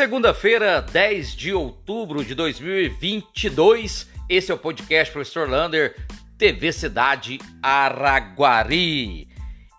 Segunda-feira, 10 de outubro de 2022. Esse é o podcast Professor Lander, TV Cidade Araguari.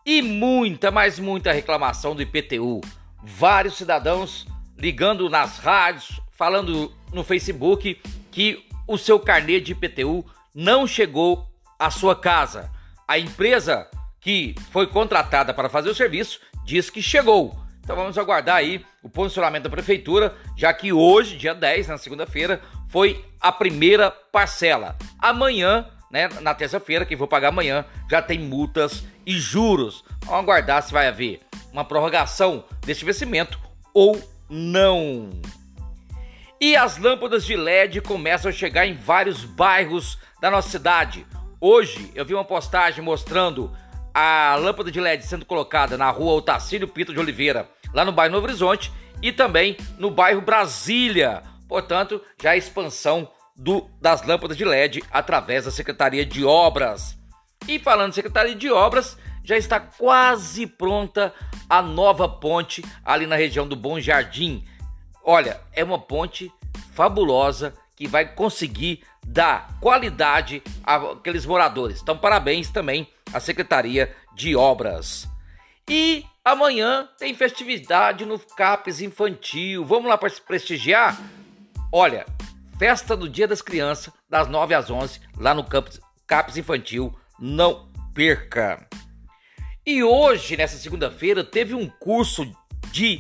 E muita, mas muita reclamação do IPTU. Vários cidadãos ligando nas rádios, falando no Facebook que o seu carnê de IPTU não chegou à sua casa. A empresa que foi contratada para fazer o serviço diz que chegou então vamos aguardar aí o posicionamento da prefeitura, já que hoje, dia 10, na segunda-feira, foi a primeira parcela. Amanhã, né, na terça-feira, que vou pagar amanhã, já tem multas e juros. Vamos aguardar se vai haver uma prorrogação deste vencimento ou não. E as lâmpadas de LED começam a chegar em vários bairros da nossa cidade. Hoje eu vi uma postagem mostrando a lâmpada de LED sendo colocada na rua Otacílio Pinto de Oliveira, lá no bairro Novo Horizonte, e também no bairro Brasília. Portanto, já a expansão do, das lâmpadas de LED através da Secretaria de Obras. E falando Secretaria de Obras, já está quase pronta a nova ponte ali na região do Bom Jardim. Olha, é uma ponte fabulosa que vai conseguir dar qualidade àqueles moradores. Então, parabéns também à Secretaria de Obras. E amanhã tem festividade no CAPES Infantil. Vamos lá para prestigiar? Olha, festa do Dia das Crianças, das 9 às 11, lá no CAPES, CAPES Infantil. Não perca! E hoje, nessa segunda-feira, teve um curso de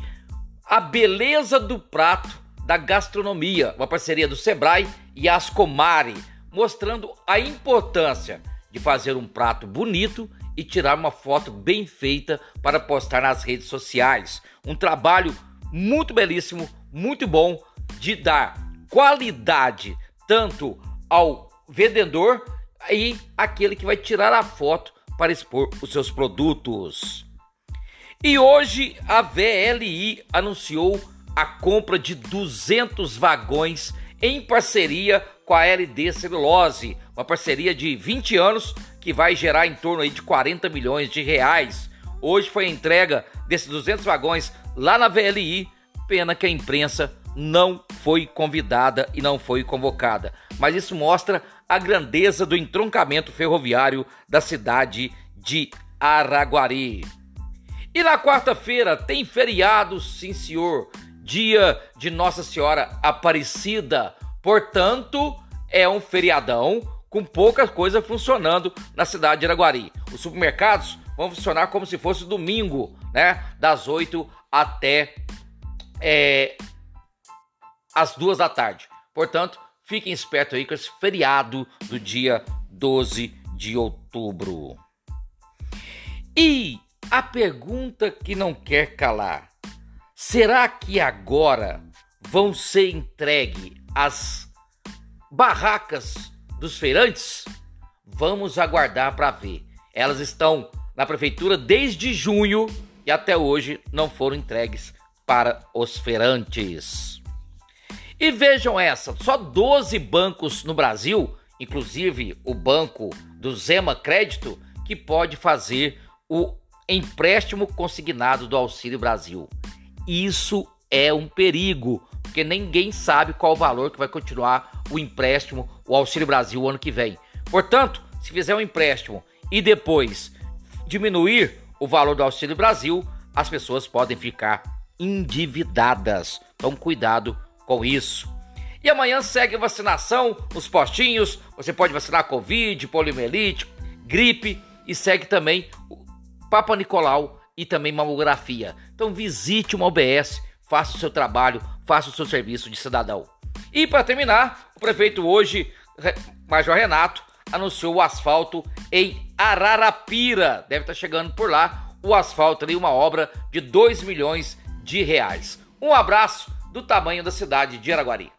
A Beleza do Prato da gastronomia, uma parceria do Sebrae e Ascomari, mostrando a importância de fazer um prato bonito e tirar uma foto bem feita para postar nas redes sociais. Um trabalho muito belíssimo, muito bom de dar qualidade tanto ao vendedor e aquele que vai tirar a foto para expor os seus produtos. E hoje a VLI anunciou a compra de 200 vagões em parceria com a LD Celulose, uma parceria de 20 anos que vai gerar em torno aí de 40 milhões de reais. Hoje foi a entrega desses 200 vagões lá na VLI, pena que a imprensa não foi convidada e não foi convocada. Mas isso mostra a grandeza do entroncamento ferroviário da cidade de Araguari. E na quarta-feira tem feriado, sim senhor dia de Nossa Senhora Aparecida. Portanto, é um feriadão com pouca coisa funcionando na cidade de Araguari. Os supermercados vão funcionar como se fosse domingo, né? Das 8 até é, as 2 da tarde. Portanto, fiquem espertos aí com esse feriado do dia 12 de outubro. E a pergunta que não quer calar: Será que agora vão ser entregue as barracas dos feirantes? Vamos aguardar para ver. Elas estão na prefeitura desde junho e até hoje não foram entregues para os feirantes. E vejam essa, só 12 bancos no Brasil, inclusive o banco do Zema Crédito, que pode fazer o empréstimo consignado do Auxílio Brasil. Isso é um perigo, porque ninguém sabe qual o valor que vai continuar o empréstimo, o Auxílio Brasil o ano que vem. Portanto, se fizer um empréstimo e depois diminuir o valor do Auxílio Brasil, as pessoas podem ficar endividadas. Então, cuidado com isso. E amanhã segue vacinação nos postinhos. Você pode vacinar Covid, poliomielite, gripe e segue também o Papa Nicolau e também mamografia. Então visite uma OBS, faça o seu trabalho, faça o seu serviço de cidadão. E para terminar, o prefeito hoje, Major Renato, anunciou o asfalto em Ararapira. Deve estar tá chegando por lá o asfalto ali, uma obra de 2 milhões de reais. Um abraço do tamanho da cidade de Araguari.